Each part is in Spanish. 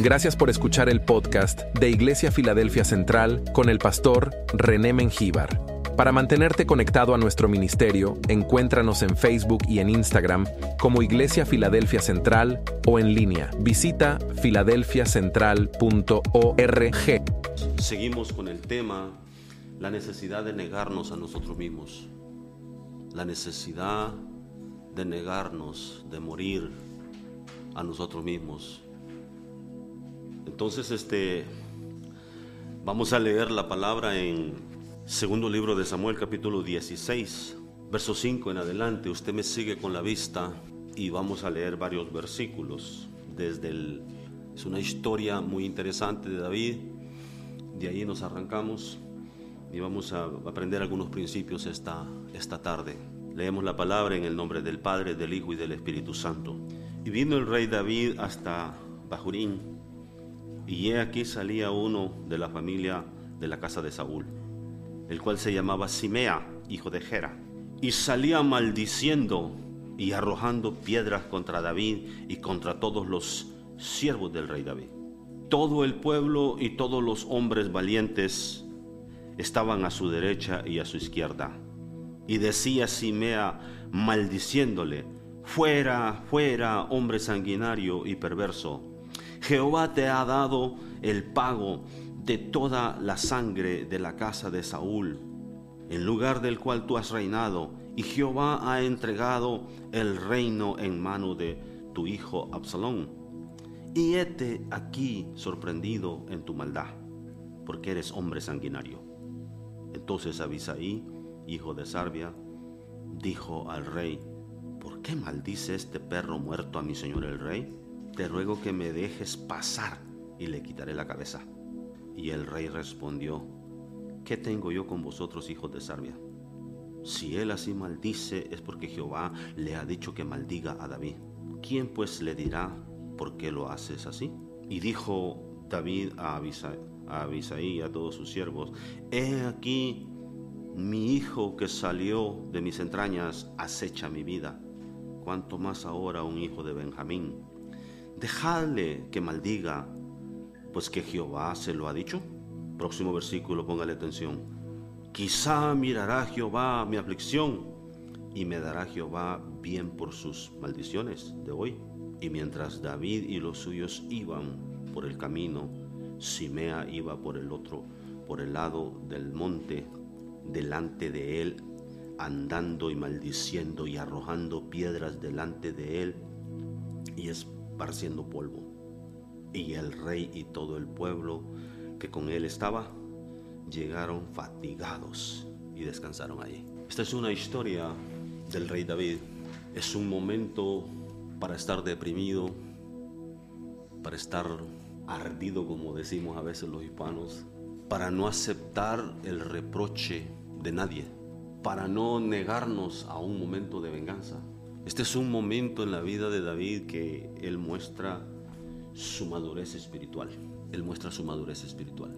Gracias por escuchar el podcast de Iglesia Filadelfia Central con el pastor René Mengíbar. Para mantenerte conectado a nuestro ministerio, encuéntranos en Facebook y en Instagram como Iglesia Filadelfia Central o en línea. Visita filadelfiacentral.org. Seguimos con el tema la necesidad de negarnos a nosotros mismos. La necesidad de negarnos, de morir a nosotros mismos. Entonces, este, vamos a leer la palabra en segundo libro de Samuel, capítulo 16, verso 5 en adelante. Usted me sigue con la vista y vamos a leer varios versículos. Desde es una historia muy interesante de David. De ahí nos arrancamos y vamos a aprender algunos principios esta, esta tarde. Leemos la palabra en el nombre del Padre, del Hijo y del Espíritu Santo. Y vino el rey David hasta Bajurín y he aquí salía uno de la familia de la casa de Saúl, el cual se llamaba Simea, hijo de Gera, y salía maldiciendo y arrojando piedras contra David y contra todos los siervos del rey David. Todo el pueblo y todos los hombres valientes estaban a su derecha y a su izquierda. Y decía Simea, maldiciéndole, fuera, fuera, hombre sanguinario y perverso Jehová te ha dado el pago de toda la sangre de la casa de Saúl, en lugar del cual tú has reinado, y Jehová ha entregado el reino en mano de tu hijo Absalón. Y hete aquí sorprendido en tu maldad, porque eres hombre sanguinario. Entonces Abisaí, hijo de Sarbia, dijo al rey, ¿por qué maldice este perro muerto a mi señor el rey? Te ruego que me dejes pasar y le quitaré la cabeza. Y el rey respondió, ¿qué tengo yo con vosotros, hijos de Sarbia? Si él así maldice es porque Jehová le ha dicho que maldiga a David. ¿Quién pues le dirá por qué lo haces así? Y dijo David a Abisaí y a todos sus siervos, he aquí mi hijo que salió de mis entrañas acecha mi vida. Cuanto más ahora un hijo de Benjamín dejadle que maldiga, pues que Jehová se lo ha dicho. Próximo versículo, póngale atención. Quizá mirará Jehová mi aflicción y me dará Jehová bien por sus maldiciones de hoy. Y mientras David y los suyos iban por el camino, Simea iba por el otro, por el lado del monte, delante de él, andando y maldiciendo y arrojando piedras delante de él. Y es esparciendo polvo. Y el rey y todo el pueblo que con él estaba llegaron fatigados y descansaron allí. Esta es una historia del rey David. Es un momento para estar deprimido, para estar ardido, como decimos a veces los hispanos, para no aceptar el reproche de nadie, para no negarnos a un momento de venganza, este es un momento en la vida de David que él muestra su madurez espiritual. Él muestra su madurez espiritual.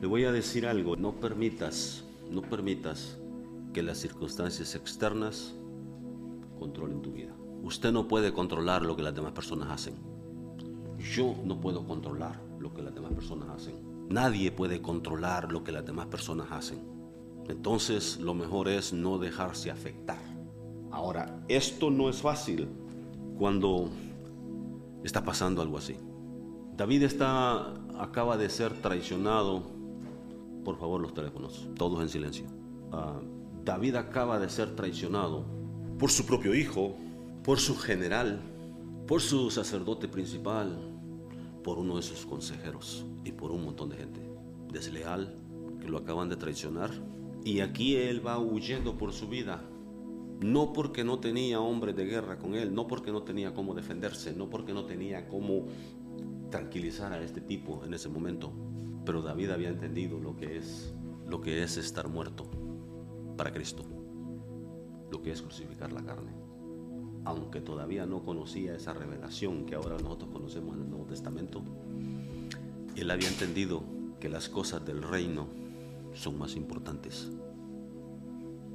Le voy a decir algo, no permitas, no permitas que las circunstancias externas controlen tu vida. Usted no puede controlar lo que las demás personas hacen. Yo no puedo controlar lo que las demás personas hacen. Nadie puede controlar lo que las demás personas hacen. Entonces lo mejor es no dejarse afectar Ahora, esto no es fácil cuando está pasando algo así. David está, acaba de ser traicionado. Por favor, los teléfonos, todos en silencio. Ah, David acaba de ser traicionado por su propio hijo, por su general, por su sacerdote principal, por uno de sus consejeros y por un montón de gente desleal que lo acaban de traicionar. Y aquí él va huyendo por su vida no porque no tenía hombre de guerra con él, no porque no tenía cómo defenderse, no porque no tenía cómo tranquilizar a este tipo en ese momento, pero David había entendido lo que es lo que es estar muerto para Cristo, lo que es crucificar la carne. Aunque todavía no conocía esa revelación que ahora nosotros conocemos en el Nuevo Testamento, él había entendido que las cosas del reino son más importantes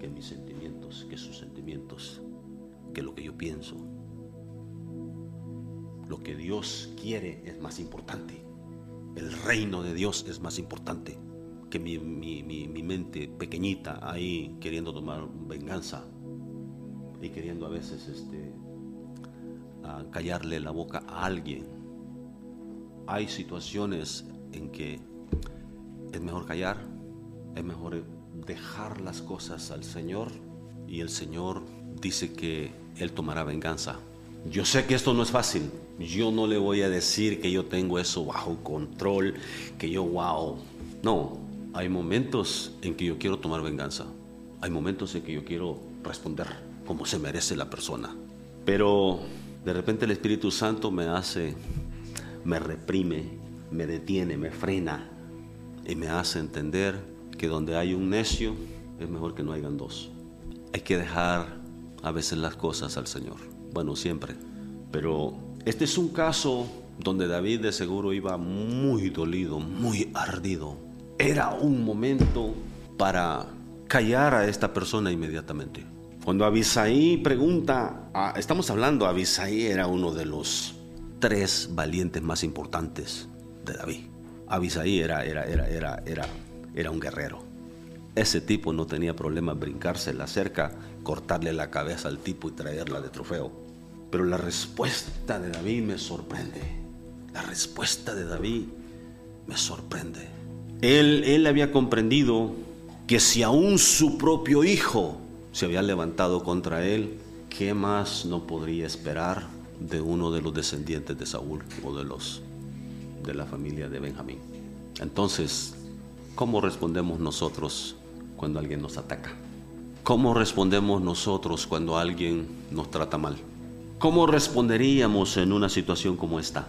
que mis sentimientos, que sus sentimientos, que lo que yo pienso. Lo que Dios quiere es más importante. El reino de Dios es más importante que mi, mente pequeñita ahí queriendo tomar venganza y queriendo a veces este, callarle la boca a alguien. Hay situaciones en que es mejor callar, es mejor dejar las cosas al Señor y el Señor dice que Él tomará venganza. Yo sé que esto no es fácil. Yo no le voy a decir que yo tengo eso bajo control, que yo, wow. No, hay momentos en que yo quiero tomar venganza. Hay momentos en que yo quiero responder como se merece la persona. Pero de repente el Espíritu Santo me hace, me reprime, me detiene, me frena y me hace entender que donde hay un necio es mejor que no hayan dos. Hay que dejar a veces las cosas al Señor. Bueno, siempre. Pero este es un caso donde David de seguro iba muy dolido, muy ardido. Era un momento para callar a esta persona inmediatamente. Cuando Abisaí pregunta, estamos hablando, Abisaí era uno de los tres valientes más importantes de David. Abisaí era, era, era, era, era, era un guerrero. Ese tipo no tenía problema brincarse la cerca, cortarle la cabeza al tipo y traerla de trofeo. Pero la respuesta de David me sorprende. La respuesta de David me sorprende. Él, él había comprendido que si aún su propio hijo se había levantado contra él, ¿qué más no podría esperar de uno de los descendientes de Saúl o de los de la familia de Benjamín? Entonces, ¿cómo respondemos nosotros cuando alguien nos ataca? ¿Cómo respondemos nosotros cuando alguien nos trata mal? ¿Cómo responderíamos en una situación como esta?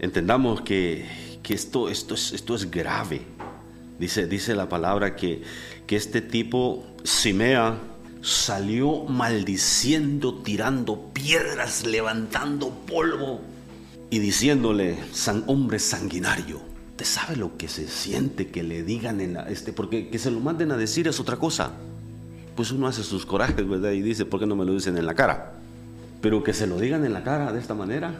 Entendamos que, esto, esto, es, esto es grave. Dice, dice la palabra que, que este tipo, Simea, salió maldiciendo, tirando piedras, levantando polvo y diciéndole, San hombre sanguinario, ¿te sabe lo que se siente que le digan en la, este, porque que se lo manden a decir es otra cosa? Pues uno hace sus corajes, ¿verdad? Y dice, ¿por qué no me lo dicen en la cara? Pero que se lo digan en la cara de esta manera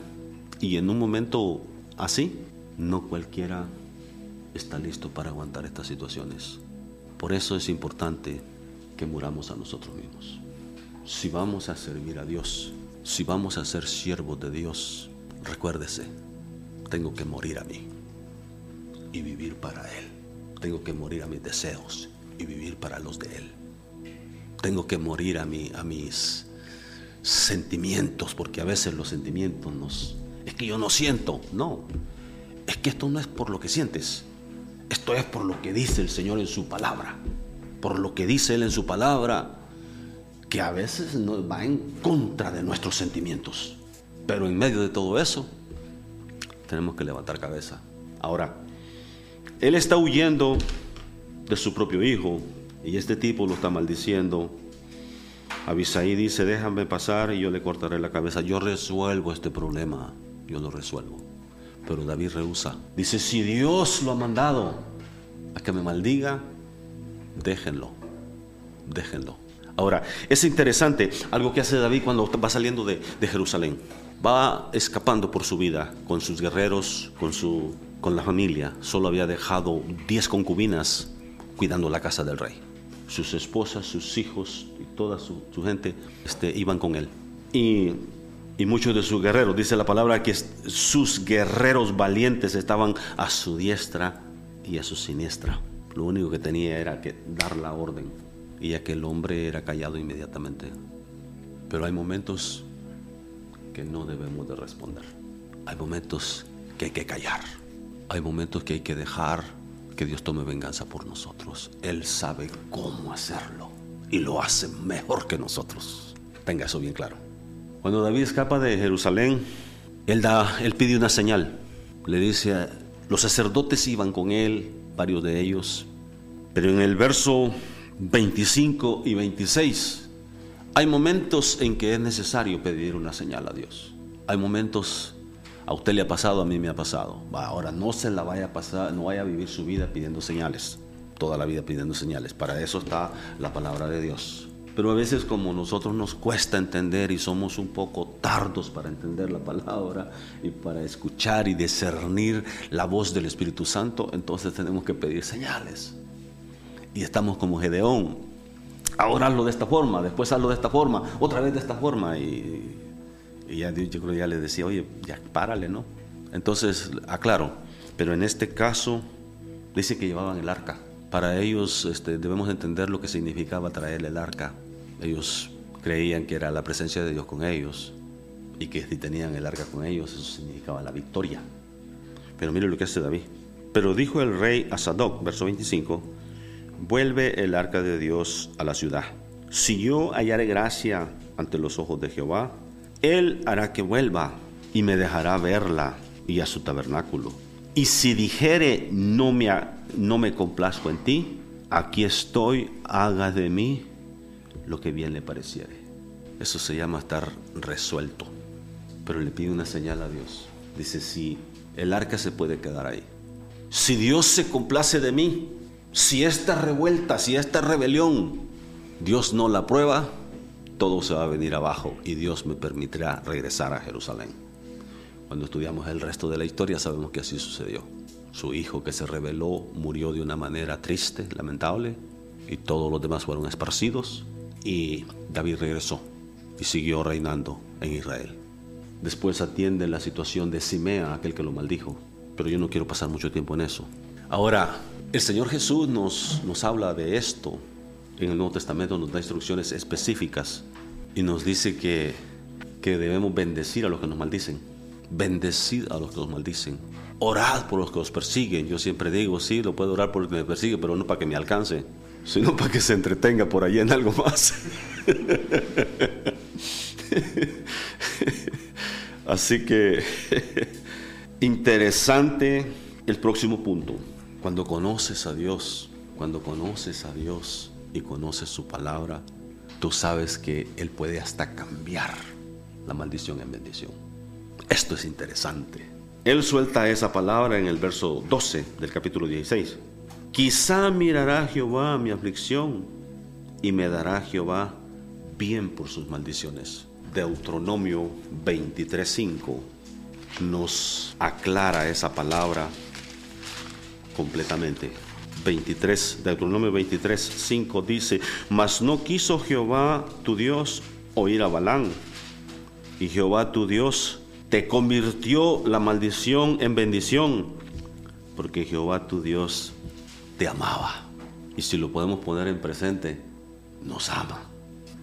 y en un momento así, no cualquiera está listo para aguantar estas situaciones. Por eso es importante que muramos a nosotros mismos. Si vamos a servir a Dios, si vamos a ser siervos de Dios, recuérdese, tengo que morir a mí y vivir para Él. Tengo que morir a mis deseos y vivir para los de Él. Tengo que morir a, mí, a mis sentimientos, porque a veces los sentimientos nos... Es que yo no siento, no. Es que esto no es por lo que sientes, esto es por lo que dice el Señor en su palabra por lo que dice Él en su palabra, que a veces nos va en contra de nuestros sentimientos. Pero en medio de todo eso, tenemos que levantar cabeza. Ahora, Él está huyendo de su propio hijo y este tipo lo está maldiciendo. Abisaí dice, déjame pasar y yo le cortaré la cabeza. Yo resuelvo este problema, yo lo resuelvo. Pero David rehúsa. Dice, si Dios lo ha mandado a que me maldiga, déjenlo, déjenlo. Ahora, es interesante algo que hace David cuando va saliendo de, Jerusalén. Va escapando por su vida con sus guerreros, con, su, con la familia. Solo había dejado 10 concubinas cuidando la casa del rey. Sus esposas, sus hijos y toda su, gente este, iban con él. Y, muchos de sus guerreros, dice la palabra que sus guerreros valientes estaban a su diestra y a su siniestra. Lo único que tenía era que dar la orden y aquel hombre era callado inmediatamente. Pero hay momentos que no debemos de responder. Hay momentos que hay que callar. Hay momentos que hay que dejar que Dios tome venganza por nosotros. Él sabe cómo hacerlo y lo hace mejor que nosotros. Tenga eso bien claro. Cuando David escapa de Jerusalén, él da, él pide una señal. Le dice, los sacerdotes iban con él, varios de ellos. Pero en el verso 25 y 26 hay momentos en que es necesario pedir una señal a Dios. Hay momentos, a usted le ha pasado, a mí me ha pasado. ahora no se la vaya a pasar, no vaya a vivir su vida pidiendo señales, toda la vida pidiendo señales. Para eso está la palabra de Dios. Pero a veces como nosotros nos cuesta entender y somos un poco tardos para entender la palabra y para escuchar y discernir la voz del Espíritu Santo, entonces tenemos que pedir señales. Y estamos como Gedeón. Ahora hazlo de esta forma, después hazlo de esta forma, otra vez de esta forma. Y, ya yo creo que ya le decía, oye, ya párale, ¿no? Entonces, aclaro, pero en este caso dice que llevaban el arca. Para ellos este, debemos entender lo que significaba traer el arca. Ellos creían que era la presencia de Dios con ellos y que si tenían el arca con ellos, eso significaba la victoria. Pero mire lo que hace David. Pero dijo el rey a Sadoc, verso 25, vuelve el arca de Dios a la ciudad. Si yo hallaré gracia ante los ojos de Jehová, él hará que vuelva y me dejará verla y a su tabernáculo. Y si dijere, no me, no me complazco en ti, aquí estoy, haga de mí lo que bien le pareciere. Eso se llama estar resuelto. Pero le pide una señal a Dios. Dice, si el arca se puede quedar ahí. Si Dios se complace de mí, si esta revuelta, si esta rebelión, Dios no la prueba, todo se va a venir abajo y Dios me permitirá regresar a Jerusalén. Cuando estudiamos el resto de la historia sabemos que así sucedió. Su hijo que se rebeló murió de una manera triste, lamentable, y todos los demás fueron esparcidos, y David regresó y siguió reinando en Israel. Después atiende la situación de Simea, aquel que lo maldijo, pero yo no quiero pasar mucho tiempo en eso. Ahora, el Señor Jesús nos, nos habla de esto. En el Nuevo Testamento nos da instrucciones específicas y nos dice que, que debemos bendecir a los que nos maldicen Bendecid a los que los maldicen. Orad por los que los persiguen. Yo siempre digo, sí, lo puedo orar por el que me persigue, pero no para que me alcance, sino para que se entretenga por allí en algo más. Así que interesante el próximo punto. Cuando conoces a Dios, cuando conoces a Dios y conoces su palabra, tú sabes que Él puede hasta cambiar la maldición en bendición. Esto es interesante. Él suelta esa palabra en el verso 12 del capítulo 16. Quizá mirará Jehová mi aflicción y me dará Jehová bien por sus maldiciones. Deuteronomio 23.5 nos aclara esa palabra completamente. 23, Deuteronomio 23.5 dice, mas no quiso Jehová tu Dios oír a Balán, y Jehová tu Dios te convirtió la maldición en bendición, porque Jehová tu Dios te amaba. Y si lo podemos poner en presente, nos ama,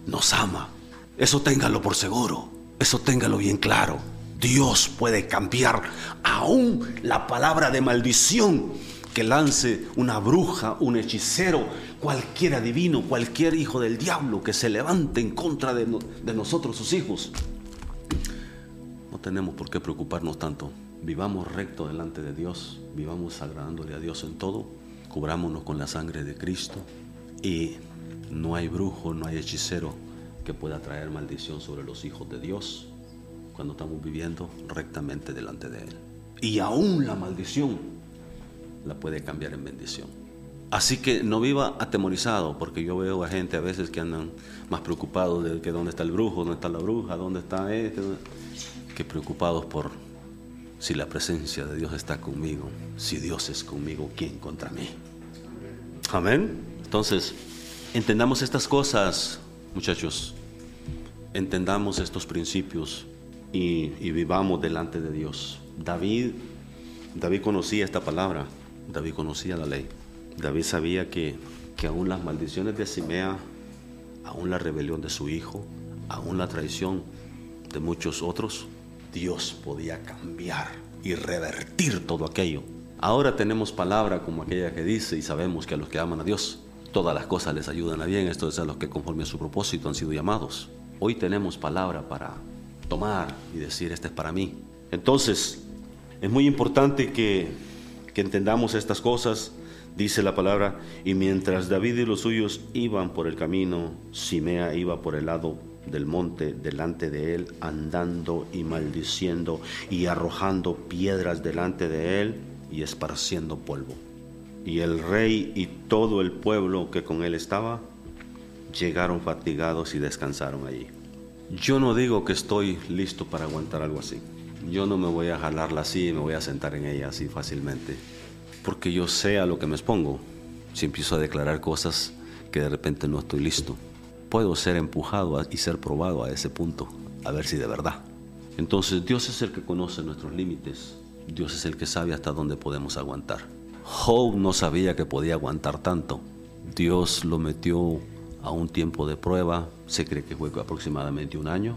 nos ama. Eso téngalo por seguro, eso téngalo bien claro. Dios puede cambiar aún la palabra de maldición que lance una bruja, un hechicero, cualquier adivino, cualquier hijo del diablo que se levante en contra de, de nosotros, sus hijos tenemos por qué preocuparnos tanto. Vivamos recto delante de Dios, vivamos agradándole a Dios en todo, cubrámonos con la sangre de Cristo y no hay brujo, no hay hechicero que pueda traer maldición sobre los hijos de Dios cuando estamos viviendo rectamente delante de Él. Y aún la maldición la puede cambiar en bendición. Así que no viva atemorizado, porque yo veo a gente a veces que andan más preocupados de que dónde está el brujo, dónde está la bruja, dónde está este que preocupados por si la presencia de Dios está conmigo, si Dios es conmigo, ¿quién contra mí? Amén. Entonces, entendamos estas cosas, muchachos. Entendamos estos principios y, vivamos delante de Dios. David, David conocía esta palabra, David conocía la ley. David sabía que, que aún las maldiciones de Simea, aún la rebelión de su hijo, aún la traición de muchos otros, Dios podía cambiar y revertir todo aquello. Ahora tenemos palabra como aquella que dice y sabemos que a los que aman a Dios, todas las cosas les ayudan a bien, esto es a los que conforme a su propósito han sido llamados. Hoy tenemos palabra para tomar y decir, este es para mí. Entonces, es muy importante que, que entendamos estas cosas. Dice la palabra, y mientras David y los suyos iban por el camino, Simea iba por el lado del monte delante de él, andando y maldiciendo y arrojando piedras delante de él y esparciendo polvo. Y el rey y todo el pueblo que con él estaba llegaron fatigados y descansaron allí. Yo no digo que estoy listo para aguantar algo así. Yo no me voy a jalarla así y me voy a sentar en ella así fácilmente. Porque yo sé a lo que me expongo. Si empiezo a declarar cosas que de repente no estoy listo, puedo ser empujado y ser probado a ese punto, a ver si de verdad. Entonces Dios es el que conoce nuestros límites. Dios es el que sabe hasta dónde podemos aguantar. Job no sabía que podía aguantar tanto. Dios lo metió a un tiempo de prueba, se cree que fue aproximadamente un año,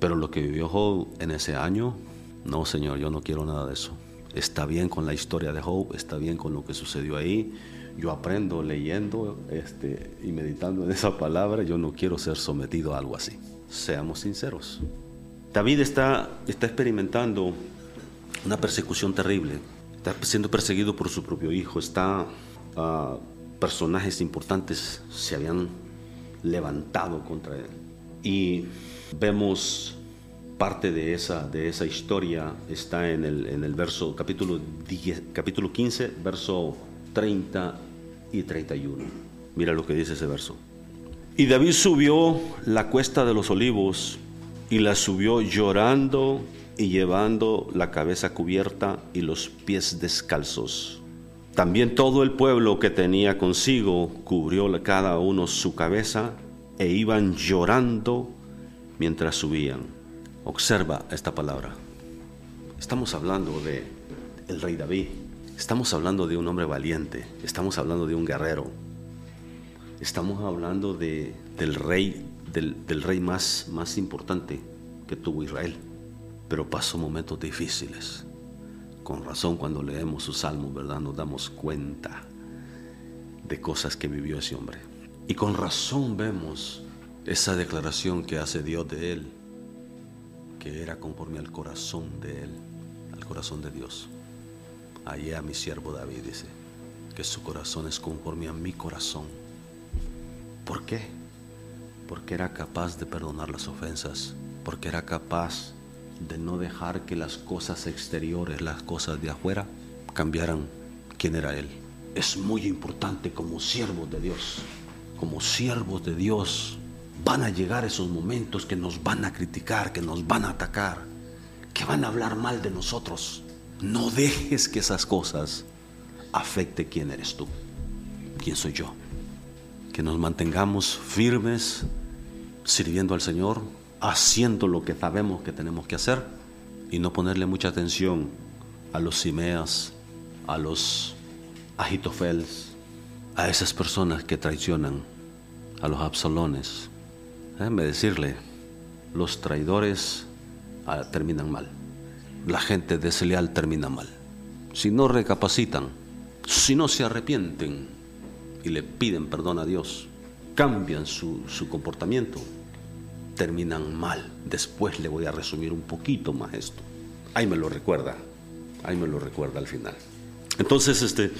pero lo que vivió Job en ese año, no Señor, yo no quiero nada de eso. Está bien con la historia de Job, está bien con lo que sucedió ahí. Yo aprendo leyendo este, y meditando en esa palabra, yo no quiero ser sometido a algo así. Seamos sinceros. David está, está experimentando una persecución terrible. Está siendo perseguido por su propio hijo. Está, uh, personajes importantes se habían levantado contra él. Y vemos parte de esa, de esa historia, está en el, en el verso, capítulo, 10, capítulo 15, verso 30 y 31. Mira lo que dice ese verso. Y David subió la cuesta de los olivos y la subió llorando y llevando la cabeza cubierta y los pies descalzos. También todo el pueblo que tenía consigo cubrió cada uno su cabeza e iban llorando mientras subían. Observa esta palabra. Estamos hablando de el rey David. Estamos hablando de un hombre valiente. Estamos hablando de un guerrero. Estamos hablando de, del rey, del, del rey más, más importante que tuvo Israel. Pero pasó momentos difíciles con razón cuando leemos sus salmos, ¿verdad? Nos damos cuenta de cosas que vivió ese hombre. Y con razón vemos esa declaración que hace Dios de él, que era conforme al corazón de él, al corazón de Dios. Allá mi siervo David dice que su corazón es conforme a mi corazón. ¿Por qué? Porque era capaz de perdonar las ofensas, porque era capaz de no dejar que las cosas exteriores, las cosas de afuera, cambiaran quién era Él. Es muy importante como siervos de Dios, como siervos de Dios, van a llegar esos momentos que nos van a criticar, que nos van a atacar, que van a hablar mal de nosotros. No dejes que esas cosas afecte quién eres tú, quién soy yo. Que nos mantengamos firmes sirviendo al Señor, haciendo lo que sabemos que tenemos que hacer y no ponerle mucha atención a los Simeas, a los Agitofels, a esas personas que traicionan, a los Absalones. Déjenme decirle, los traidores ah, terminan mal, la gente desleal termina mal. Si no recapacitan, si no se arrepienten y le piden perdón a Dios, cambian su, su comportamiento, terminan mal. Después le voy a resumir un poquito más esto. Ahí me lo recuerda, ahí me lo recuerda al final. Entonces, este,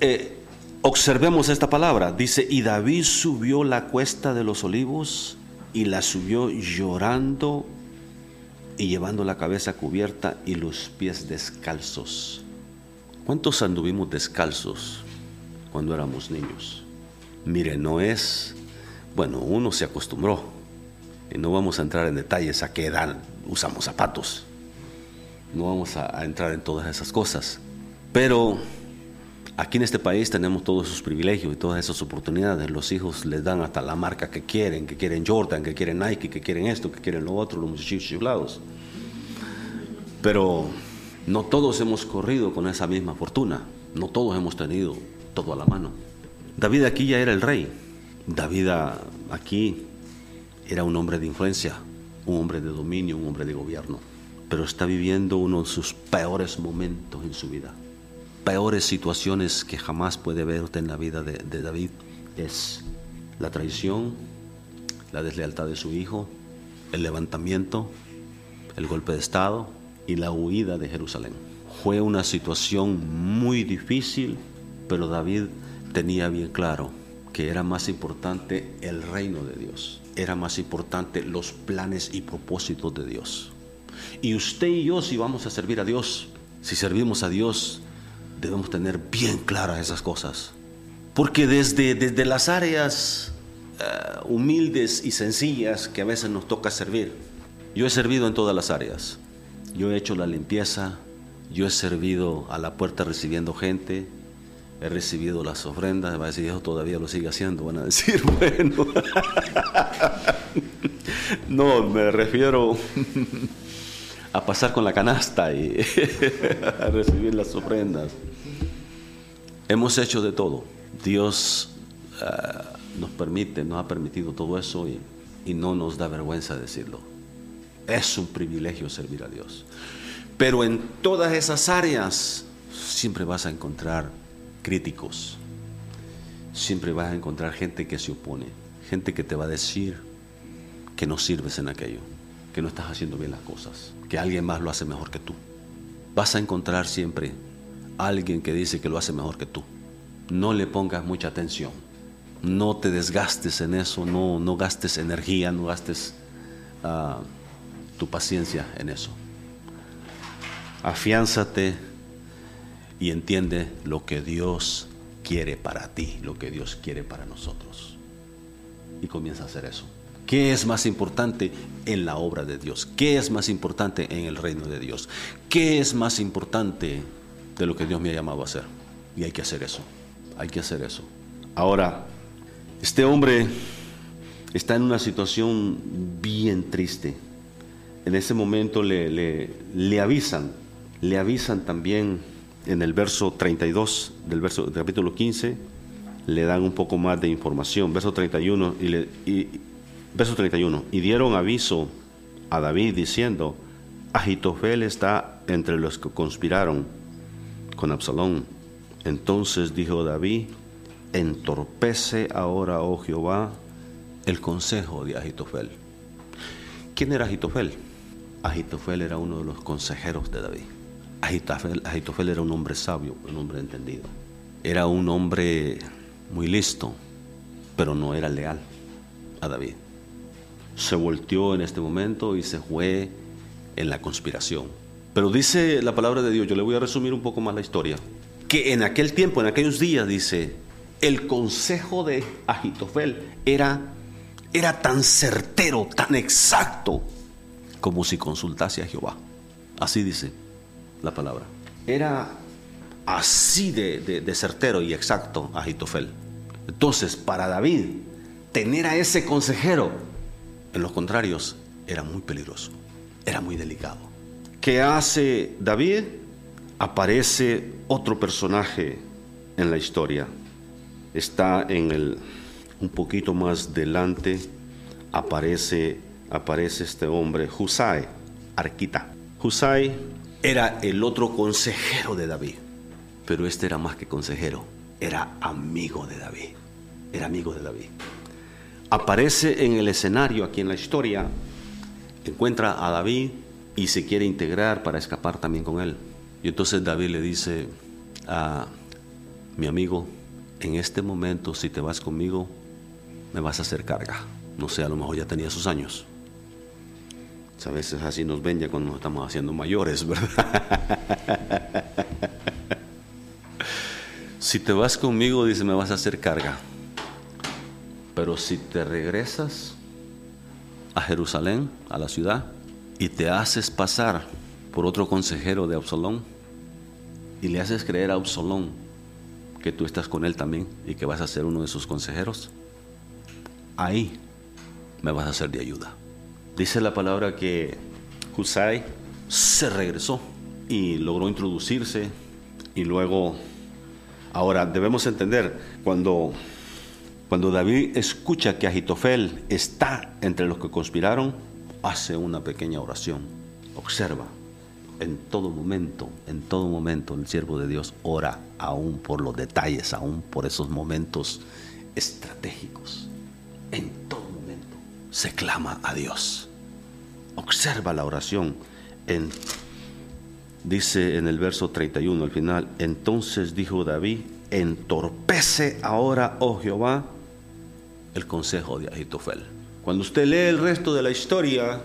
eh, observemos esta palabra. Dice, y David subió la cuesta de los olivos y la subió llorando y llevando la cabeza cubierta y los pies descalzos. ¿Cuántos anduvimos descalzos cuando éramos niños? Mire, no es, bueno, uno se acostumbró, y no vamos a entrar en detalles a qué edad usamos zapatos. No vamos a, entrar en todas esas cosas. Pero aquí en este país tenemos todos esos privilegios y todas esas oportunidades. Los hijos les dan hasta la marca que quieren, que quieren Jordan, que quieren Nike, que quieren esto, que quieren lo otro, los muchachos chiflados. Pero no todos hemos corrido con esa misma fortuna. No todos hemos tenido todo a la mano. David aquí ya era el rey. David aquí era un hombre de influencia, un hombre de dominio, un hombre de gobierno, pero está viviendo uno de sus peores momentos en su vida. Peores situaciones que jamás puede ver en la vida de, de David es la traición, la deslealtad de su hijo, el levantamiento, el golpe de Estado y la huida de Jerusalén. Fue una situación muy difícil, pero David tenía bien claro que era más importante el reino de Dios era más importante los planes y propósitos de Dios. Y usted y yo, si vamos a servir a Dios, si servimos a Dios, debemos tener bien claras esas cosas. Porque desde, desde las áreas humildes y sencillas que a veces nos toca servir. Yo he servido en todas las áreas. Yo he hecho la limpieza, yo he servido a la puerta recibiendo gente, he recibido las ofrendas, va a decir, eso todavía lo sigue haciendo, van a decir, bueno. no, me refiero a pasar con la canasta y a recibir las ofrendas. Hemos hecho de todo. Dios ah, nos permite, nos ha permitido todo eso y, y no nos da vergüenza decirlo. Es un privilegio servir a Dios. Pero en todas esas áreas siempre vas a encontrar críticos. Siempre vas a encontrar gente que se opone, gente que te va a decir que no sirves en aquello, que no estás haciendo bien las cosas, que alguien más lo hace mejor que tú. Vas a encontrar siempre alguien que dice que lo hace mejor que tú. No le pongas mucha atención. No te desgastes en eso, no, no gastes energía, no gastes ah, tu paciencia en eso. Afiánzate y entiende lo que Dios quiere para ti, lo que Dios quiere para nosotros. Y comienza a hacer eso. ¿Qué es más importante en la obra de Dios? ¿Qué es más importante en el reino de Dios? ¿Qué es más importante de lo que Dios me ha llamado a hacer? Y hay que hacer eso. Hay que hacer eso. Ahora, este hombre está en una situación bien triste. En ese momento le, le, le avisan, le avisan también en el verso 32 del, verso, del capítulo 15, le dan un poco más de información. Verso 31 y, le, y, verso 31, y dieron aviso a David diciendo, Agitofel está entre los que conspiraron con Absalón. Entonces dijo David, entorpece ahora, oh Jehová, el consejo de Agitofel. ¿Quién era Agitofel? Agitofel era uno de los consejeros de David. Agitofel, era un hombre sabio, un hombre entendido. Era un hombre muy listo, pero no era leal a David. Se volteó en este momento y se fue en la conspiración. Pero dice la palabra de Dios, yo le voy a resumir un poco más la historia, que en aquel tiempo, en aquellos días, dice, el consejo de Agitofel era, era tan certero, tan exacto, como si consultase a Jehová. Así dice la palabra. Era así de, certero y exacto Agitofel. Entonces, para David, tener a ese consejero, en los contrarios, era muy peligroso, era muy delicado. ¿Qué hace David? Aparece otro personaje en la historia. Está en el un poquito más delante aparece aparece este hombre Husai, Arquita. Husai era el otro consejero de David. Pero este era más que consejero, era amigo de David. Era amigo de David. Aparece en el escenario aquí en la historia, encuentra a David y se quiere integrar para escapar también con él. Y entonces David le dice a mi amigo, en este momento si te vas conmigo, me vas a hacer carga. No sé, a lo mejor ya tenía sus años. A veces así nos ven ya cuando nos estamos haciendo mayores, ¿verdad? si te vas conmigo, dice, me vas a hacer carga. Pero si te regresas a Jerusalén, a la ciudad, y te haces pasar por otro consejero de Absalón, y le haces creer a Absalón que tú estás con él también y que vas a ser uno de sus consejeros, ahí me vas a ser de ayuda. Dice la palabra que Husay se regresó y logró introducirse y luego, ahora debemos entender, cuando, cuando David escucha que Agitofel está entre los que conspiraron, hace una pequeña oración, observa, en todo momento, en todo momento el siervo de Dios ora aún por los detalles, aún por esos momentos estratégicos. En todo se clama a Dios. Observa la oración. En, dice en el verso 31 al final, entonces dijo David, entorpece ahora, oh Jehová, el consejo de Ahitofel. Cuando usted lee el resto de la historia,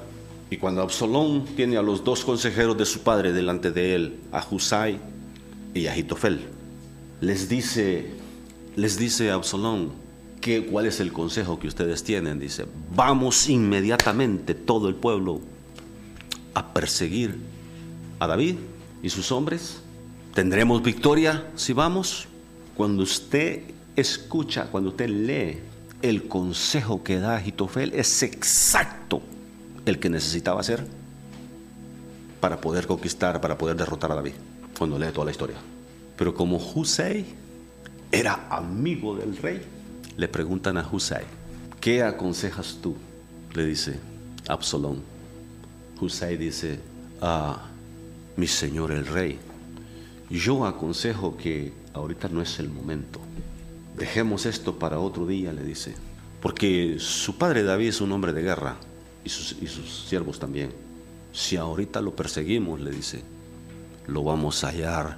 y cuando Absalón tiene a los dos consejeros de su padre delante de él, a Husai y a Ahitofel, les dice, les dice a Absalón, ¿Qué, ¿Cuál es el consejo que ustedes tienen? Dice, vamos inmediatamente todo el pueblo a perseguir a David y sus hombres. ¿Tendremos victoria si vamos? Cuando usted escucha, cuando usted lee el consejo que da Agitofel, es exacto el que necesitaba hacer para poder conquistar, para poder derrotar a David, cuando lee toda la historia. Pero como Hussein era amigo del rey, le preguntan a Hussein, ¿qué aconsejas tú? Le dice Absalón. Hussein dice, ah, mi señor el rey, yo aconsejo que ahorita no es el momento. Dejemos esto para otro día, le dice. Porque su padre David es un hombre de guerra y sus, y sus siervos también. Si ahorita lo perseguimos, le dice, lo vamos a hallar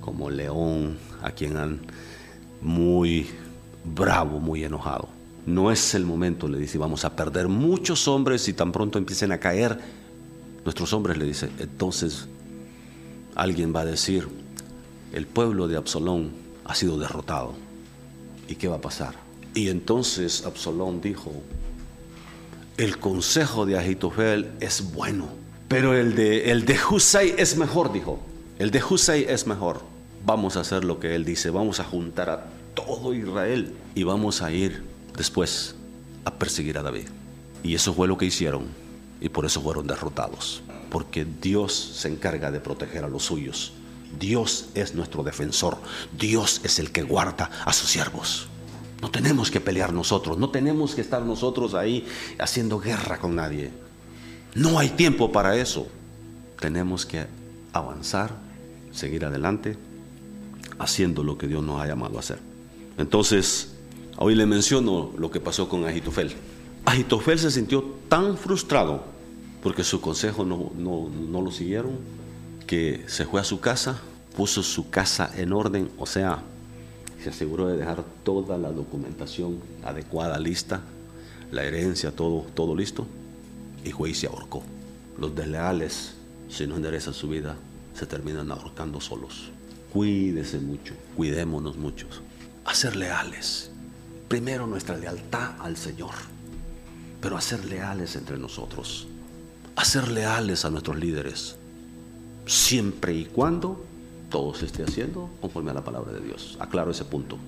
como león a quien han muy bravo, muy enojado. No es el momento, le dice, vamos a perder muchos hombres y tan pronto empiecen a caer nuestros hombres, le dice, entonces alguien va a decir, el pueblo de Absalón ha sido derrotado. ¿Y qué va a pasar? Y entonces Absalón dijo, el consejo de Agitofel es bueno, pero el de, el de Husay es mejor, dijo. El de Husay es mejor. Vamos a hacer lo que él dice, vamos a juntar a todo Israel y vamos a ir después a perseguir a David. Y eso fue lo que hicieron y por eso fueron derrotados porque Dios se encarga de proteger a los suyos. Dios es nuestro defensor. Dios es el que guarda a sus siervos. No tenemos que pelear nosotros, no tenemos que estar nosotros ahí haciendo guerra con nadie. No hay tiempo para eso. Tenemos que avanzar, seguir adelante, haciendo lo que Dios nos ha llamado a hacer. Entonces, hoy le menciono lo que pasó con Agitofel. Agitofel se sintió tan frustrado porque su consejo no, no, lo siguieron, que se fue a su casa, puso su casa en orden, o sea, se aseguró de dejar toda la documentación adecuada, lista, la herencia, todo, todo listo, y fue y se ahorcó. Los desleales, si no enderezan su vida, se terminan ahorcando solos. Cuídese mucho, cuidémonos muchos. A ser leales. Primero nuestra lealtad al Señor, pero a ser leales entre nosotros a ser leales a nuestros líderes, siempre y cuando todo se esté haciendo conforme a la palabra de Dios. Aclaro ese punto.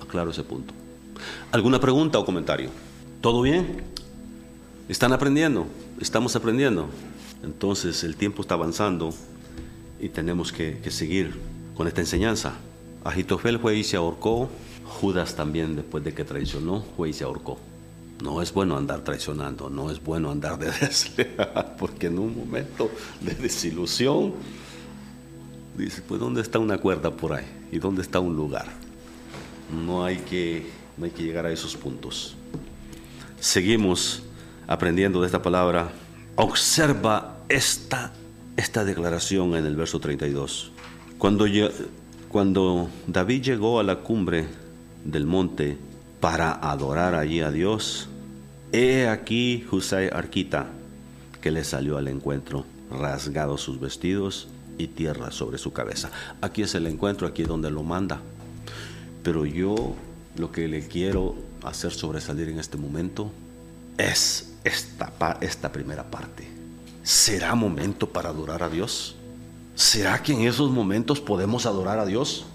Aclaro ese punto. ¿Alguna pregunta o comentario? ¿Todo bien? ¿Están aprendiendo? ¿Estamos aprendiendo? Entonces el tiempo está avanzando y tenemos que, seguir con esta enseñanza. Agitofel fue y se ahorcó. Judas también, después de que traicionó, fue y se ahorcó. No es bueno andar traicionando, no es bueno andar de desleal, porque en un momento de desilusión, dice, pues ¿dónde está una cuerda por ahí? ¿Y dónde está un lugar? No hay que, no hay que llegar a esos puntos. Seguimos aprendiendo de esta palabra. Observa esta, esta declaración en el verso 32. Cuando, cuando David llegó a la cumbre del monte, para adorar allí a Dios. He aquí Husay Arquita, que le salió al encuentro, rasgado sus vestidos y tierra sobre su cabeza. Aquí es el encuentro, aquí es donde lo manda. Pero yo lo que le quiero hacer sobresalir en este momento es esta, esta primera parte. ¿Será momento para adorar a Dios? ¿Será que en esos momentos podemos adorar a Dios?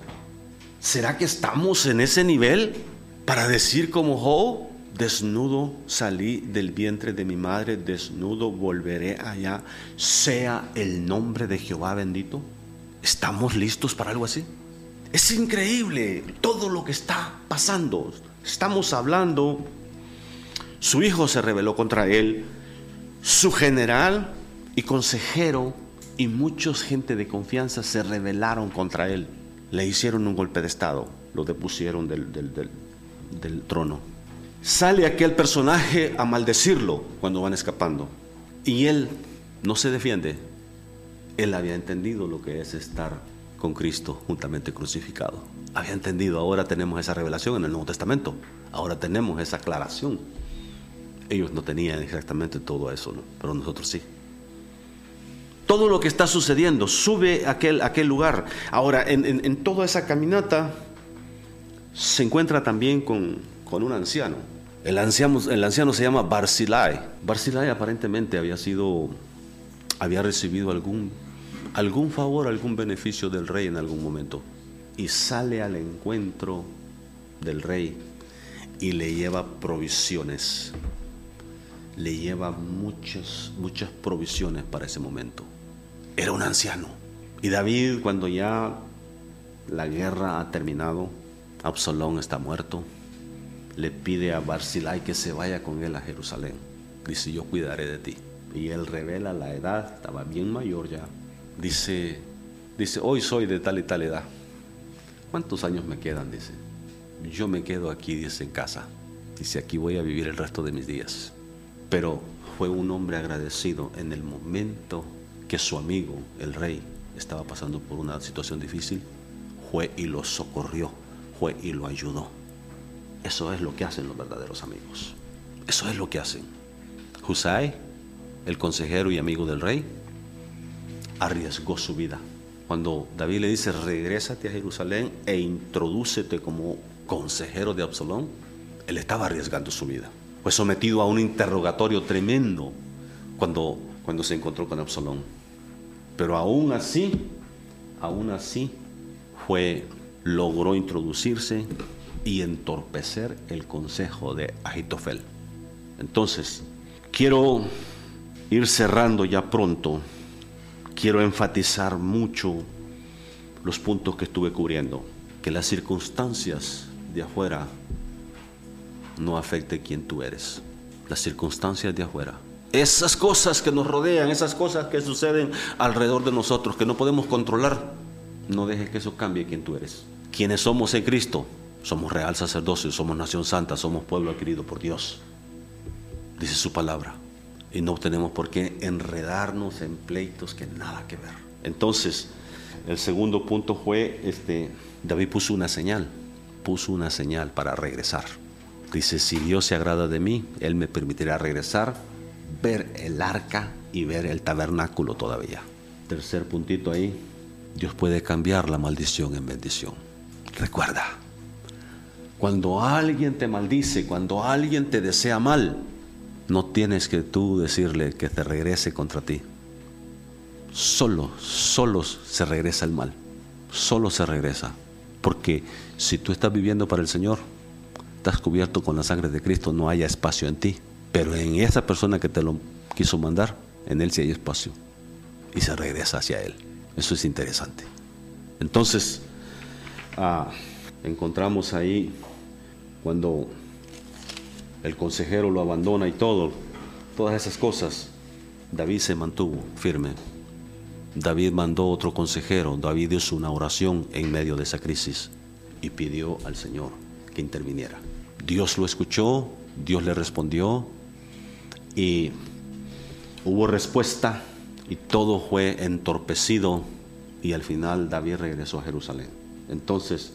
¿Será que estamos en ese nivel? Para decir como Job, desnudo salí del vientre de mi madre, desnudo volveré allá, sea el nombre de Jehová bendito. ¿Estamos listos para algo así? Es increíble todo lo que está pasando. Estamos hablando, su hijo se rebeló contra él, su general y consejero y mucha gente de confianza se rebelaron contra él. Le hicieron un golpe de estado, lo depusieron del, del, del del trono. Sale aquel personaje a maldecirlo cuando van escapando. Y él no se defiende. Él había entendido lo que es estar con Cristo juntamente crucificado. Había entendido, ahora tenemos esa revelación en el Nuevo Testamento. Ahora tenemos esa aclaración. Ellos no tenían exactamente todo eso, pero nosotros sí. Todo lo que está sucediendo sube a aquel, aquel lugar. Ahora, en, en toda esa caminata, se encuentra también con, con un anciano. El anciano, el anciano se llama Barzilai. Barzilai aparentemente había sido, había recibido algún, algún favor, algún beneficio del rey en algún momento. Y sale al encuentro del rey y le lleva provisiones. Le lleva muchas, muchas provisiones para ese momento. Era un anciano. Y David, cuando ya la guerra ha terminado, Absalón está muerto, le pide a Barzilai que se vaya con él a Jerusalén. Dice, yo cuidaré de ti. Y él revela la edad, estaba bien mayor ya. Dice, dice, hoy soy de tal y tal edad. ¿Cuántos años me quedan? Dice, yo me quedo aquí, dice, en casa. Dice, aquí voy a vivir el resto de mis días. Pero fue un hombre agradecido en el momento que su amigo, el rey, estaba pasando por una situación difícil, fue y lo socorrió, fue y lo ayudó. Eso es lo que hacen los verdaderos amigos. Eso es lo que hacen. Husay, el consejero y amigo del rey, arriesgó su vida. Cuando David le dice, regrésate a Jerusalén e introdúcete como consejero de Absalón, él estaba arriesgando su vida. Fue sometido a un interrogatorio tremendo cuando, cuando se encontró con Absalón. Pero aún así, aún así, fue, logró introducirse y entorpecer el consejo de Agitofel. Entonces, quiero ir cerrando ya pronto. Quiero enfatizar mucho los puntos que estuve cubriendo. Que las circunstancias de afuera no afecten quien tú eres. Las circunstancias de afuera. Esas cosas que nos rodean, esas cosas que suceden alrededor de nosotros, que no podemos controlar, no dejes que eso cambie quien tú eres. Quienes somos en Cristo, somos real sacerdocio, somos nación santa, somos pueblo adquirido por Dios. Dice su palabra. Y no tenemos por qué enredarnos en pleitos que nada que ver. Entonces, el segundo punto fue, este, David puso una señal, puso una señal para regresar. Dice, si Dios se agrada de mí, Él me permitirá regresar, ver el arca y ver el tabernáculo todavía. Tercer puntito ahí, Dios puede cambiar la maldición en bendición. Recuerda, cuando alguien te maldice, cuando alguien te desea mal, no tienes que tú decirle que te regrese contra ti. Solo, solo se regresa el mal. Solo se regresa. Porque si tú estás viviendo para el Señor, estás cubierto con la sangre de Cristo, no haya espacio en ti. Pero en esa persona que te lo quiso mandar, en él sí hay espacio. Y se regresa hacia él. Eso es interesante. Entonces, ah, encontramos ahí cuando el consejero lo abandona y todo, todas esas cosas, David se mantuvo firme. David mandó otro consejero, David hizo una oración en medio de esa crisis y pidió al Señor que interviniera. Dios lo escuchó, Dios le respondió y hubo respuesta y todo fue entorpecido y al final David regresó a Jerusalén. Entonces,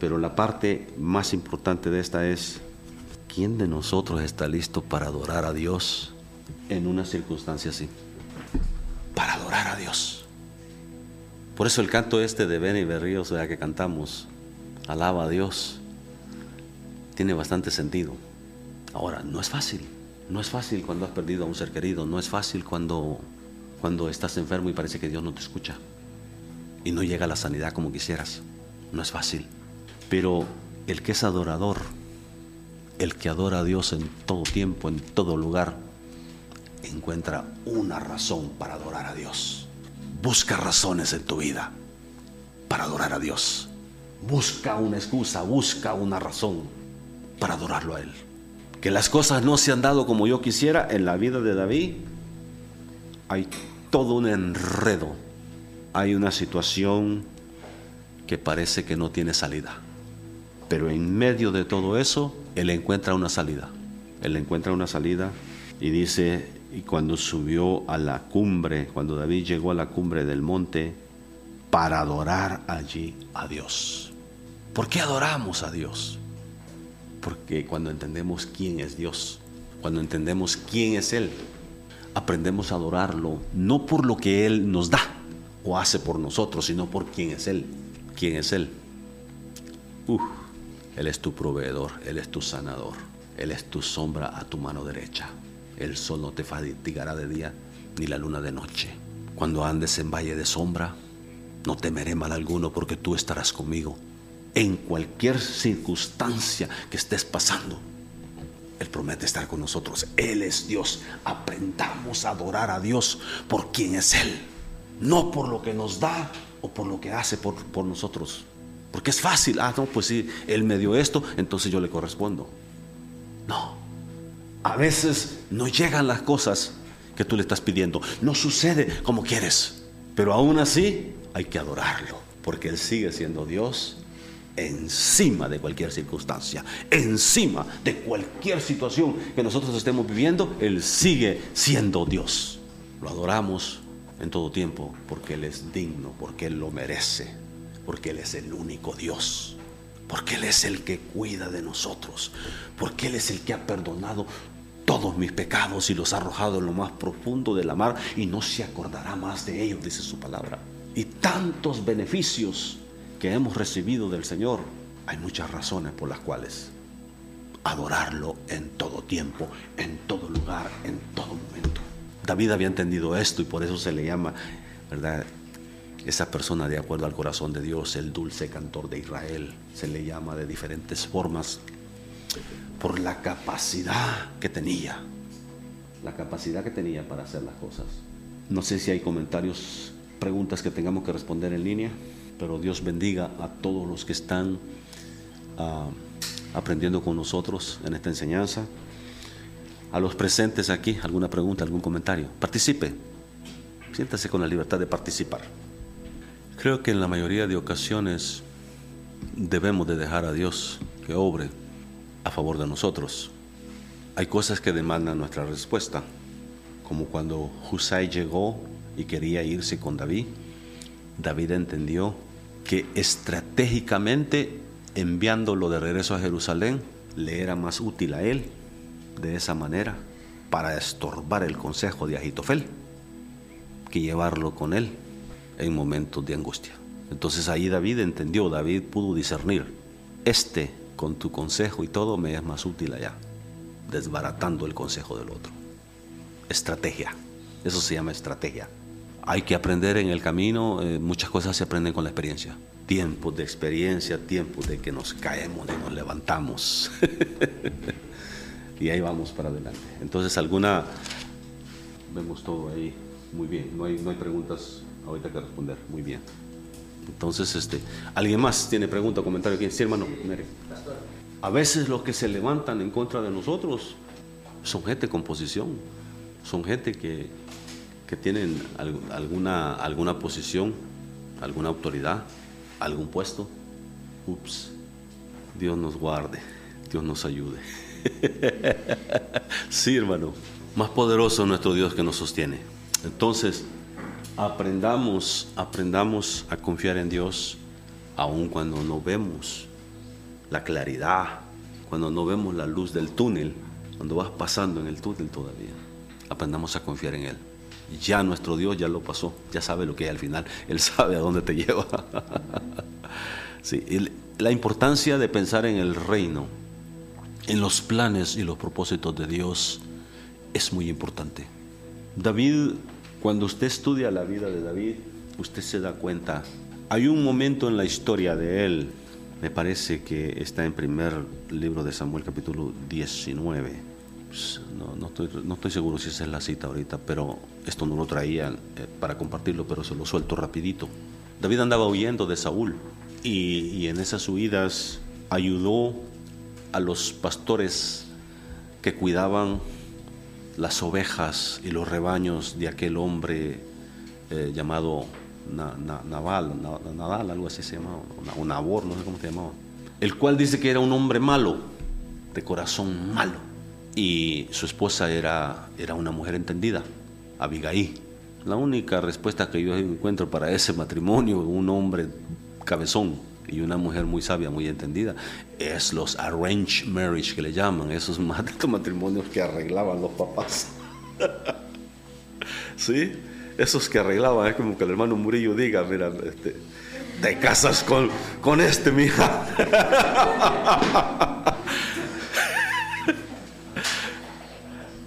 pero la parte más importante de esta es, ¿quién de nosotros está listo para adorar a Dios en una circunstancia así? Para adorar a Dios. Por eso el canto este de Benny Berríos, sea que cantamos, alaba a Dios, tiene bastante sentido. Ahora, no es fácil. No es fácil cuando has perdido a un ser querido. No es fácil cuando, cuando estás enfermo y parece que Dios no te escucha. Y no llega a la sanidad como quisieras. No es fácil. Pero el que es adorador, el que adora a Dios en todo tiempo, en todo lugar, encuentra una razón para adorar a Dios. Busca razones en tu vida para adorar a Dios. Busca una excusa, busca una razón para adorarlo a Él. Que las cosas no se han dado como yo quisiera en la vida de David. Hay todo un enredo. Hay una situación que parece que no tiene salida. Pero en medio de todo eso, él encuentra una salida. Él encuentra una salida y dice, y cuando subió a la cumbre, cuando David llegó a la cumbre del monte, para adorar allí a Dios. ¿Por qué adoramos a Dios? Porque cuando entendemos quién es Dios, cuando entendemos quién es Él, aprendemos a adorarlo no por lo que Él nos da o hace por nosotros, sino por quién es Él. ¿Quién es Él? Uf Él es tu proveedor, Él es tu sanador, Él es tu sombra a tu mano derecha. El sol no te fatigará de día, ni la luna de noche. Cuando andes en valle de sombra, no temeré mal alguno porque tú estarás conmigo. En cualquier circunstancia que estés pasando, Él promete estar con nosotros. Él es Dios. Aprendamos a adorar a Dios por quien es Él. No por lo que nos da o por lo que hace por, por nosotros. Porque es fácil. Ah, no, pues sí, Él me dio esto, entonces yo le correspondo. No. A veces no llegan las cosas que tú le estás pidiendo. No sucede como quieres. Pero aún así hay que adorarlo. Porque Él sigue siendo Dios encima de cualquier circunstancia, encima de cualquier situación que nosotros estemos viviendo, Él sigue siendo Dios. Lo adoramos en todo tiempo porque Él es digno, porque Él lo merece, porque Él es el único Dios, porque Él es el que cuida de nosotros, porque Él es el que ha perdonado todos mis pecados y los ha arrojado en lo más profundo de la mar y no se acordará más de ellos, dice su palabra. Y tantos beneficios que hemos recibido del Señor, hay muchas razones por las cuales adorarlo en todo tiempo, en todo lugar, en todo momento. David había entendido esto y por eso se le llama, ¿verdad? Esa persona de acuerdo al corazón de Dios, el dulce cantor de Israel, se le llama de diferentes formas por la capacidad que tenía, la capacidad que tenía para hacer las cosas. No sé si hay comentarios, preguntas que tengamos que responder en línea, pero Dios bendiga a todos los que están ah, aprendiendo con nosotros en esta enseñanza. A los presentes aquí, alguna pregunta, algún comentario. Participe. Siéntase con la libertad de participar. Creo que en la mayoría de ocasiones debemos de dejar a Dios que obre a favor de nosotros. Hay cosas que demandan nuestra respuesta, como cuando Husay llegó y quería irse con David. David entendió que estratégicamente enviándolo de regreso a Jerusalén le era más útil a él de esa manera para estorbar el consejo de Agitofel que llevarlo con él en momentos de angustia. Entonces ahí David entendió, David pudo discernir, este con tu consejo y todo me es más útil allá, desbaratando el consejo del otro. Estrategia, eso se llama estrategia. Hay que aprender en el camino, eh, muchas cosas se aprenden con la experiencia. Tiempos de experiencia, tiempos de que nos caemos y nos levantamos. y ahí vamos para adelante. Entonces, alguna, vemos todo ahí muy bien, no hay, no hay preguntas ahorita que responder, muy bien. Entonces, este, ¿alguien más tiene pregunta o comentario? aquí? Sí, hermano. A veces los que se levantan en contra de nosotros son gente con posición, son gente que, que tienen alguna, alguna posición, alguna autoridad, algún puesto. Ups, Dios nos guarde, Dios nos ayude. sí, hermano, más poderoso nuestro Dios que nos sostiene. Entonces, aprendamos, aprendamos a confiar en Dios aun cuando no vemos la claridad, cuando no vemos la luz del túnel, cuando vas pasando en el túnel todavía. Aprendamos a confiar en Él. Ya nuestro Dios ya lo pasó, ya sabe lo que hay al final, Él sabe a dónde te lleva. sí, la importancia de pensar en el reino, en los planes y los propósitos de Dios es muy importante. David cuando usted estudia la vida de David, usted se da cuenta, hay un momento en la historia de él, me parece que está en primer libro de Samuel capítulo 19. Pues, no, estoy, seguro si esa es la cita ahorita, pero esto no lo traía eh, para compartirlo, pero se lo suelto rapidito. David andaba huyendo de Saúl y, en esas huidas ayudó a los pastores que cuidaban las ovejas y los rebaños de aquel hombre eh, llamado Naval, Nadal, algo así se llamaba, o Nabor, no sé cómo se llamaba, el cual dice que era un hombre malo, de corazón malo, y su esposa era, era una mujer entendida, Abigail. La única respuesta que yo encuentro para ese matrimonio, un hombre cabezón, y una mujer muy sabia, muy entendida, es los arranged marriage que le llaman, esos matrimonios que arreglaban los papás. ¿Sí? Esos que arreglaban, es como que el hermano Murillo diga, mira, este, te casas con, con este, mija.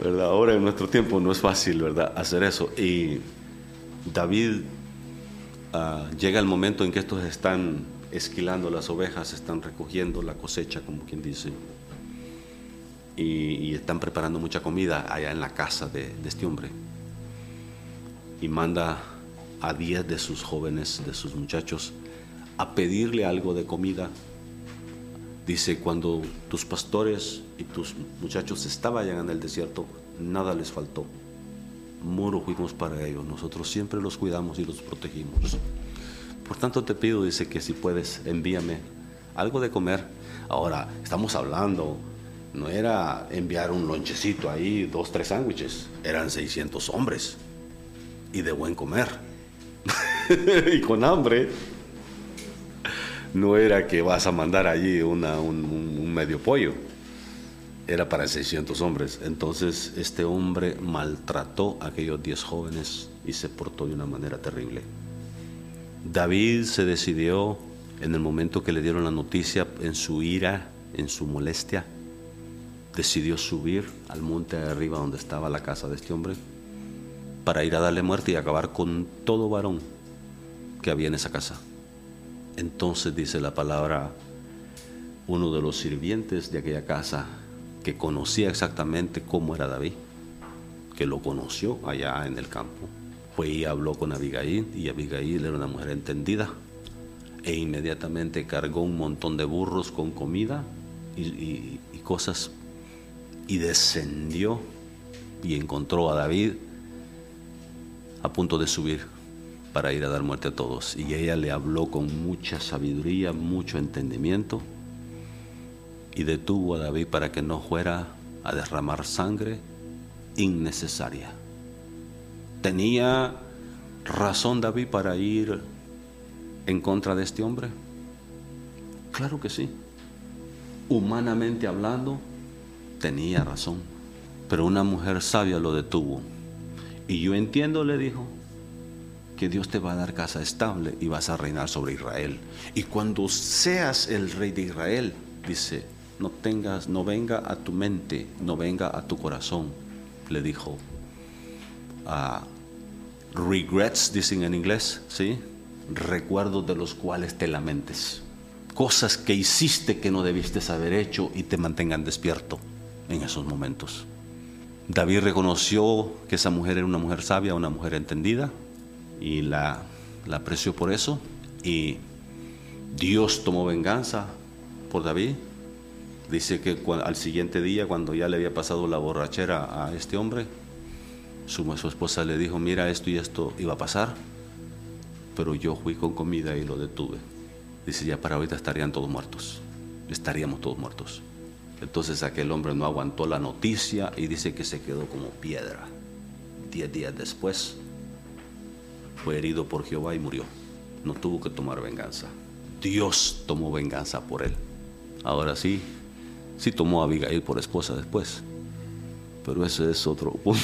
Ahora en nuestro tiempo no es fácil, ¿verdad? Hacer eso. Y David ah, llega el momento en que estos están esquilando las ovejas, están recogiendo la cosecha, como quien dice, y, están preparando mucha comida allá en la casa de, de este hombre. Y manda a diez de sus jóvenes, de sus muchachos, a pedirle algo de comida. Dice, cuando tus pastores y tus muchachos estaban allá en el desierto, nada les faltó. Muro fuimos para ellos. Nosotros siempre los cuidamos y los protegimos. Por tanto te pido, dice que si puedes, envíame algo de comer. Ahora, estamos hablando, no era enviar un lonchecito ahí, dos, tres sándwiches, eran 600 hombres y de buen comer y con hambre. No era que vas a mandar allí un, medio pollo, era para 600 hombres. Entonces este hombre maltrató a aquellos 10 jóvenes y se portó de una manera terrible. David se decidió en el momento que le dieron la noticia, en su ira, en su molestia, decidió subir al monte de arriba donde estaba la casa de este hombre para ir a darle muerte y acabar con todo varón que había en esa casa. Entonces dice la palabra, uno de los sirvientes de aquella casa que conocía exactamente cómo era David, que lo conoció allá en el campo, fue y habló con Abigail y Abigail era una mujer entendida e inmediatamente cargó un montón de burros con comida y, y cosas y descendió y encontró a David a punto de subir para ir a dar muerte a todos. Y ella le habló con mucha sabiduría, mucho entendimiento y detuvo a David para que no fuera a derramar sangre innecesaria. ¿Tenía razón David para ir en contra de este hombre? Claro que sí. Humanamente hablando, tenía razón. Pero una mujer sabia lo detuvo. Y yo entiendo, le dijo, que Dios te va a dar casa estable y vas a reinar sobre Israel. Y cuando seas el rey de Israel, dice, no tengas, no venga a tu mente, no venga a tu corazón, le dijo. regrets, dicen en inglés, ¿sí? Recuerdos de los cuales te lamentes. Cosas que hiciste que no debiste haber hecho y te mantengan despierto en esos momentos. David reconoció que esa mujer era una mujer sabia, una mujer entendida, y la, la apreció por eso. Y Dios tomó venganza por David. Dice que al siguiente día, cuando ya le había pasado la borrachera a este hombre, su, su esposa le dijo, mira, esto y esto iba a pasar, pero yo fui con comida y lo detuve. Dice, ya para ahorita estarían todos muertos, estaríamos todos muertos. Entonces aquel hombre no aguantó la noticia y dice que se quedó como piedra. Diez días después fue herido por Jehová y murió. No tuvo que tomar venganza. Dios tomó venganza por él. Ahora sí, sí tomó a Abigail por esposa después. Pero ese es otro punto.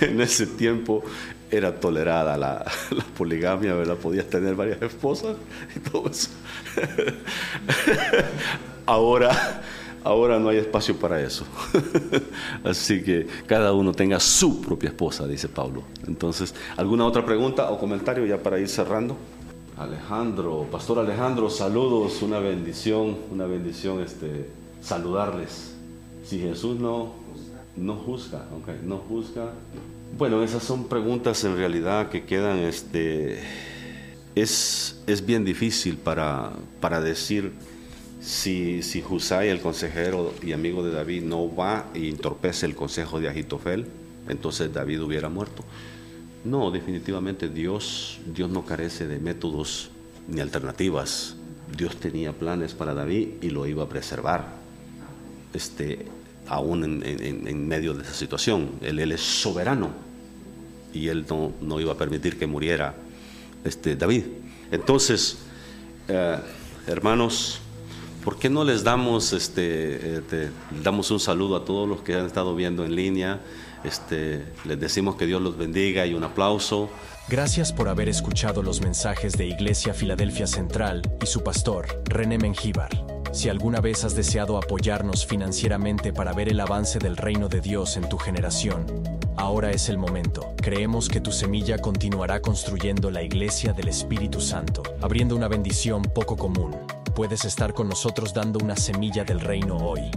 en ese tiempo era tolerada la, poligamia, ¿verdad? Podías tener varias esposas y todo eso. ahora, ahora no hay espacio para eso. Así que cada uno tenga su propia esposa, dice Pablo. Entonces, ¿alguna otra pregunta o comentario ya para ir cerrando? Alejandro, Pastor Alejandro, saludos, una bendición, una bendición este, saludarles. Si Jesús no, no juzga, okay, no juzga. Bueno, esas son preguntas en realidad que quedan, este, es, es bien difícil para, para decir si, si el consejero y amigo de David, no va y entorpece el consejo de Agitofel, entonces David hubiera muerto. No, definitivamente Dios, Dios no carece de métodos ni alternativas. Dios tenía planes para David y lo iba a preservar, este, aún en, medio de esa situación. Él, él, es soberano y él no, no, iba a permitir que muriera este, David. Entonces, eh, hermanos, ¿Por qué no les damos, este, damos un saludo a todos los que han estado viendo en línea? Este, les decimos que Dios los bendiga y un aplauso. Gracias por haber escuchado los mensajes de Iglesia Filadelfia Central y su pastor, René Mengíbar. Si alguna vez has deseado apoyarnos financieramente para ver el avance del reino de Dios en tu generación, ahora es el momento. Creemos que tu semilla continuará construyendo la iglesia del Espíritu Santo, abriendo una bendición poco común. Puedes estar con nosotros dando una semilla del reino hoy.